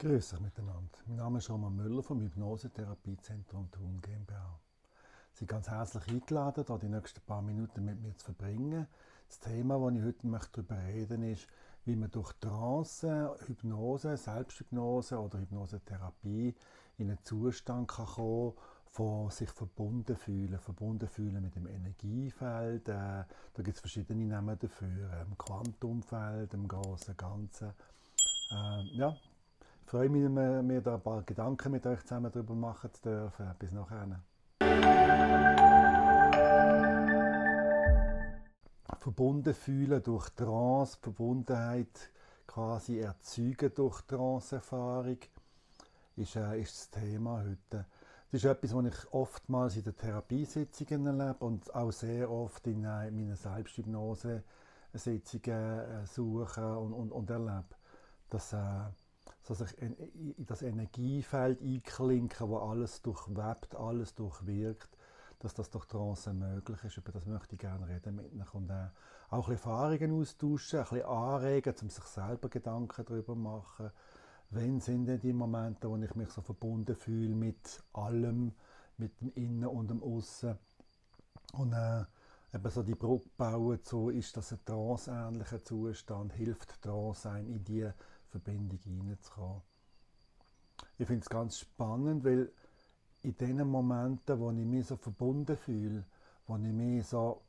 Grüß euch miteinander. Mein Name ist Roman Müller vom Hypnosetherapiezentrum Thun GmbH. Sie sind ganz herzlich eingeladen, hier die nächsten paar Minuten mit mir zu verbringen. Das Thema, das ich heute möchte darüber reden ist, wie man durch Trance, Hypnose, Selbsthypnose oder Hypnosetherapie in einen Zustand kann kommen von sich verbunden fühlen, verbunden fühlen mit dem Energiefeld. Äh, da gibt es verschiedene Namen dafür, im Quantumfeld, im großen Ganzen. Äh, ja, ich freue mich, mir da ein paar Gedanken mit euch zusammen darüber machen zu dürfen. Bis nachher. Verbunden fühlen durch Trance, Verbundenheit quasi erzeugen durch Trance-Erfahrung, ist, äh, ist das Thema heute. Das ist etwas, was ich oftmals in den Therapiesitzungen erlebe und auch sehr oft in äh, meinen Selbsthypnose-Sitzungen äh, suche und, und, und erlebe. Dass, äh, so sich in das Energiefeld einklinken, wo alles durchwebt, alles durchwirkt, dass das durch Trance möglich ist. Über das möchte ich gerne reden mit euch und äh, auch ein bisschen Erfahrungen austauschen, ein bisschen anregen, um sich selber Gedanken darüber zu machen. Wann sind denn die Momente, wo ich mich so verbunden fühle mit allem, mit dem Innen und dem Aussen und äh, eben so die Brücke bauen, so ist das ein tranceähnlicher Zustand, hilft Trance einem in die Verbindung hineinzukommen. Ich finde es ganz spannend, weil in den Momenten, wo ich mich so verbunden fühle, wo ich mich so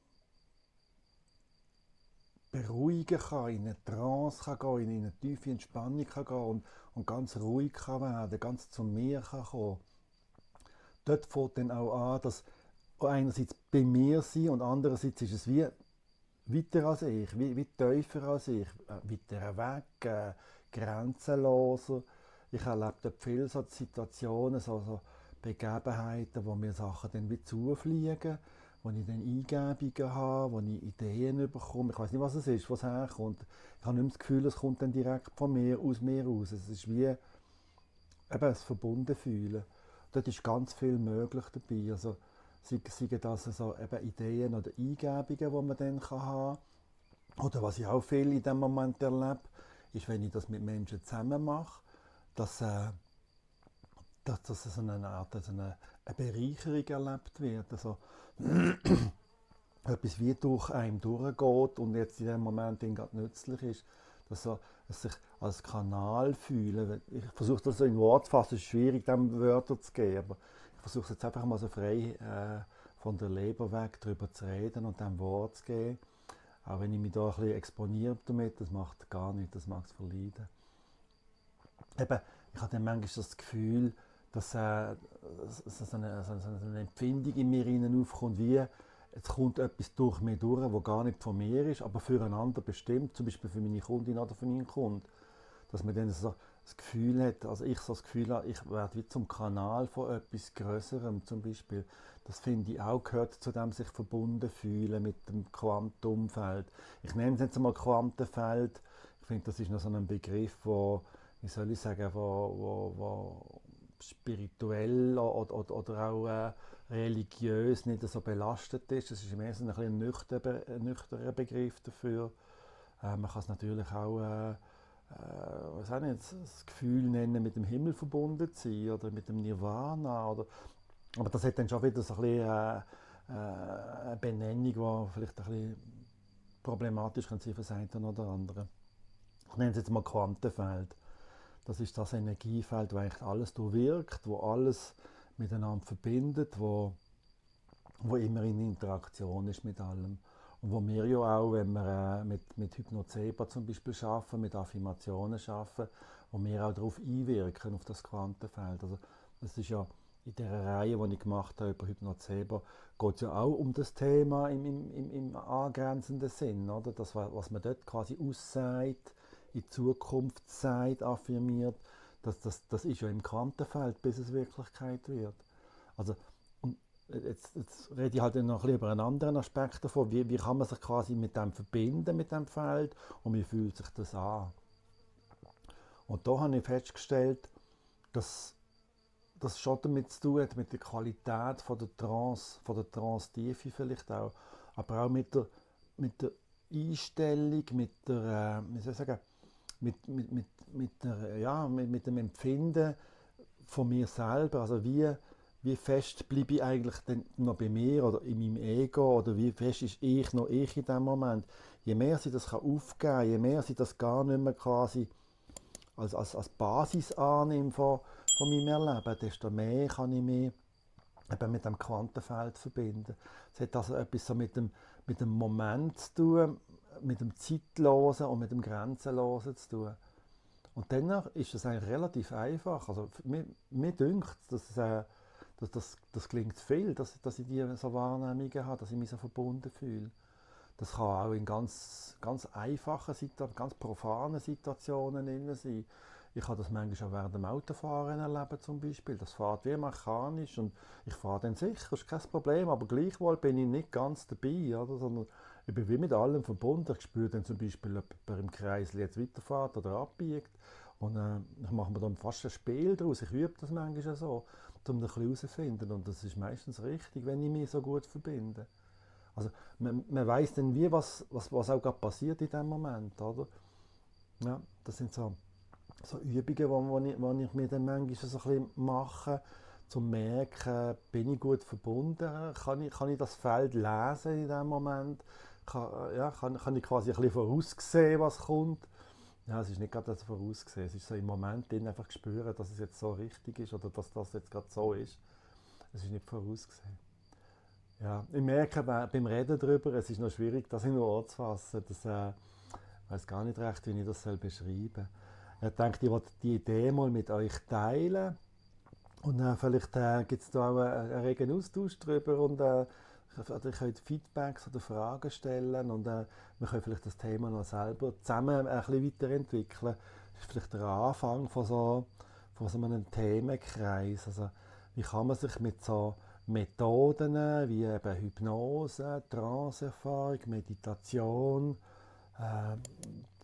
beruhigen kann, in eine Trance kann gehen, in eine tiefe Entspannung kann gehen und, und ganz ruhig kann werden, ganz zu mir kann kommen. Dort fängt dann auch an, dass einerseits bei mir sein und andererseits ist es wie weiter als ich, wie, wie tiefer als ich, äh, weiter weg, äh, grenzenloser. Ich erlebe dort viele so Situationen, so, so Begebenheiten, wo mir Sachen dann wie zufliegen, wo ich dann Eingebungen habe, wo ich Ideen bekomme. Ich weiß nicht, was es ist, was herkommt. Ich habe nicht das Gefühl, es kommt dann direkt von mir, aus mir raus. Es ist wie eben das Verbundenfühlen. Dort ist ganz viel möglich dabei. Also, seien das also eben Ideen oder Eingebungen, die man dann haben kann. Oder was ich auch viel in dem Moment erlebe, ist, wenn ich das mit Menschen zusammen mache, dass, äh, dass, dass so eine Art also eine, eine Bereicherung erlebt wird. Also, etwas wie durch einen durchgeht und jetzt in dem Moment gerade nützlich ist, dass dass sich als Kanal fühlen. Ich versuche das in Wort zu fassen, es ist schwierig, dem Wörter zu geben, aber ich versuche es jetzt einfach mal so frei äh, von der Leber weg darüber zu reden und dem Wort zu geben. Auch wenn ich mich da ein bisschen exponiere damit, das macht gar nichts, das mag es verleiden. Eben, ich habe dann manchmal das Gefühl, dass äh, so, eine, so, eine, Empfindung in mir aufkommt, wie es kommt etwas durch mich durch, das gar nicht von mir ist, aber füreinander bestimmt, zum Beispiel für meine Kundin oder für meinen Kunden. Dass man dann so das Gefühl hat, also ich so das Gefühl habe, ich werde wie zum Kanal von etwas Größerem zum Beispiel. Das finde ich auch gehört zu dem sich verbunden fühlen mit dem Quantumfeld. Ich nenne es jetzt einmal Quantenfeld. Ich finde, das ist noch so ein Begriff, wo, wie soll ich sagen, wo, wo, wo spirituell oder, oder, oder auch äh, religiös nicht so belastet ist. Das ist mehr so ein, ein nüchterner Begriff dafür. Äh, man kann es natürlich auch äh, äh, was auch nicht, das Gefühl nennen, mit dem Himmel verbunden zu sein oder mit dem Nirvana. Oder, aber das hat dann schon wieder so ein bisschen, äh, äh, eine Benennung, die vielleicht ein bisschen problematisch kann sein für das eine oder andere. Ich nenne es jetzt mal Quantenfeld. Das ist das Energiefeld, wo eigentlich alles durchwirkt, wo alles miteinander verbindet, wo, wo immer in Interaktion ist mit allem. Und wo wir ja auch, wenn wir äh, mit, mit Hypnozeba zum Beispiel arbeiten, mit Affirmationen arbeiten, wo wir auch darauf einwirken, auf das Quantenfeld. Also das ist ja in der Reihe, die ich gemacht habe über Hypnozeba, geht es ja auch um das Thema im, im, im, angrenzenden Sinn. Oder? Das, was man dort quasi aussagt, in Zukunft sagt, affirmiert, das, das, das ist ja im Quantenfeld, bis es Wirklichkeit wird. Also Jetzt, jetzt, rede ich halt noch ein über einen anderen Aspekt davon. Wie, wie kann man sich quasi mit dem verbinden, mit dem Feld und wie fühlt sich das an? Und da habe ich festgestellt, dass das schon damit zu tun hat, mit der Qualität von der Trance, von der Trance-Tiefe vielleicht auch, aber auch mit der, mit der Einstellung, mit der, äh, wie soll ich sagen, mit, mit, mit, mit, der, ja, mit, mit dem Empfinden von mir selber. Also wie, wie fest bleibe ich eigentlich denn noch bei mir oder in meinem Ego oder wie fest ist ich noch ich in dem Moment. Je mehr sie das kann aufgeben kann, je mehr sie das gar nicht mehr quasi als, als, als Basis annimmt von, von meinem Erleben, desto mehr kann ich mich eben mit dem Quantenfeld verbinden. Es hat also etwas so mit dem, mit dem Moment zu tun, mit dem Zeitlosen und mit dem Grenzenlosen zu tun. Und dann ist es eigentlich relativ einfach. Also mir, mir dünkt, dass, äh, dass das, das klingt viel, dass, dass ich diese so Wahrnehmungen habe, dass ich mich so verbunden fühle. Das kann auch in ganz, ganz einfachen, ganz profanen Situationen sein. Ich habe das manchmal auch während dem Autofahren erleben zum Beispiel. Das fährt wie mechanisch und ich fahre dann sicher, das ist kein Problem, aber gleichwohl bin ich nicht ganz dabei, oder? sondern ich bin wie mit allem verbunden. Ich spüre dann zum Beispiel, ob jemand im Kreis jetzt weiterfährt oder abbiegt und äh, ich mache mir dann fast ein Spiel daraus. Ich übe das manchmal so, um das herauszufinden und das ist meistens richtig, wenn ich mich so gut verbinde. Also man, man weiß dann wie, was, was, was auch gerade passiert in dem Moment, oder? Ja, das sind so, so Übungen, wo, wo, ich, wo ich mir dann manchmal so ein mache, zu merken, bin ich gut verbunden, kann ich, kann ich das Feld lesen in dem Moment, kann, ja, kann, kann ich quasi ein bisschen voraussehen, was kommt. Ja, es ist nicht gerade das vorausgesehen, es ist so im Moment einfach spüren, dass es jetzt so richtig ist oder dass das jetzt gerade so ist. Es ist nicht vorausgesehen. Ja, ich merke beim Reden darüber, es ist noch schwierig, das in Wort zu fassen. Das, äh, ich weiß gar nicht recht, wie ich das beschreiben soll. Ich denke, ich wollte die Idee mal mit euch teilen. Und äh, vielleicht äh, gibt es da auch einen, einen regen Austausch darüber und äh, ihr könnt Feedbacks oder Fragen stellen und äh, wir können vielleicht das Thema noch selber zusammen ein bisschen weiterentwickeln. Das ist vielleicht der Anfang von so, von so einem Themenkreis. Also, wie kann man sich mit so Methoden wie eben Hypnose, Tranceerfahrung, Meditation. Äh,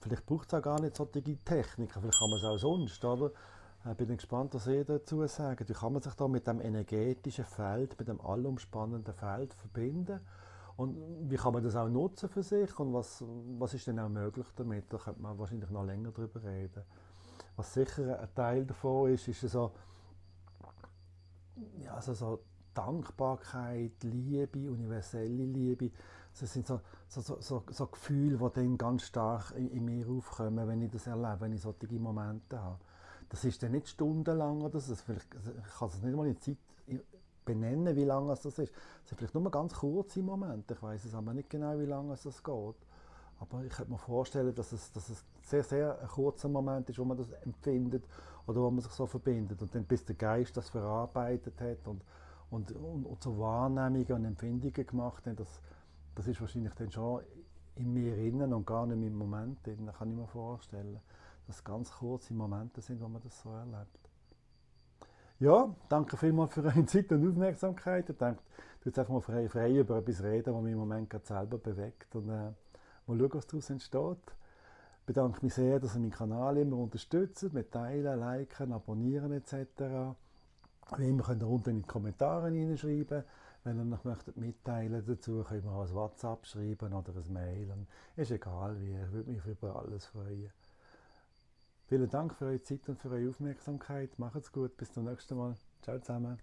vielleicht braucht es auch gar nicht solche Techniken, vielleicht kann man es auch sonst, oder? Ich äh, bin gespannt, was ihr dazu sagt. Wie kann man sich da mit dem energetischen Feld, mit dem allumspannenden Feld verbinden? Und wie kann man das auch nutzen für sich? Und was, was ist denn auch möglich damit? Da könnte man wahrscheinlich noch länger darüber reden. Was sicher ein Teil davon ist, ist so, ja, also so Dankbarkeit, Liebe, universelle Liebe. Das sind so, so, so, so, Gefühle, die dann ganz stark in, in, mir aufkommen, wenn ich das erlebe, wenn ich solche Momente habe. Das ist dann nicht stundenlang oder so. Vielleicht, ich kann es nicht mal in Zeit benennen, wie lange es das ist. Es sind vielleicht nur ganz kurze Momente. Ich weiß es aber nicht genau, wie lange es das geht. Aber ich könnte mir vorstellen, dass es, dass es sehr, sehr ein kurzer Moment ist, wo man das empfindet oder wo man sich so verbindet. Und dann bis der Geist das verarbeitet hat und und, und, und so Wahrnehmungen und Empfindungen gemacht haben, das, das ist wahrscheinlich dann schon in mir innen und gar nicht im Moment drin, kann ich mir vorstellen. Dass es ganz kurze Momente sind, wo man das so erlebt. Ja, danke vielmals für eure Zeit und Aufmerksamkeit. Ich denke, du jetzt einfach mal frei, frei über etwas reden, was mich im Moment gerade selber bewegt und äh, mal schauen, was daraus entsteht. Ich bedanke mich sehr, dass ihr meinen Kanal immer unterstützt, mit Teilen, Liken, Abonnieren etc. Wie immer könnt ihr unten in die Kommentare hineinschreiben. Wenn ihr noch möchtet mitteilen dazu, könnt ihr auch ein WhatsApp schreiben oder ein Mail. Ist egal wie, ich würde mich über alles freuen. Vielen Dank für eure Zeit und für eure Aufmerksamkeit. Macht's gut, bis zum nächsten Mal. Ciao zusammen.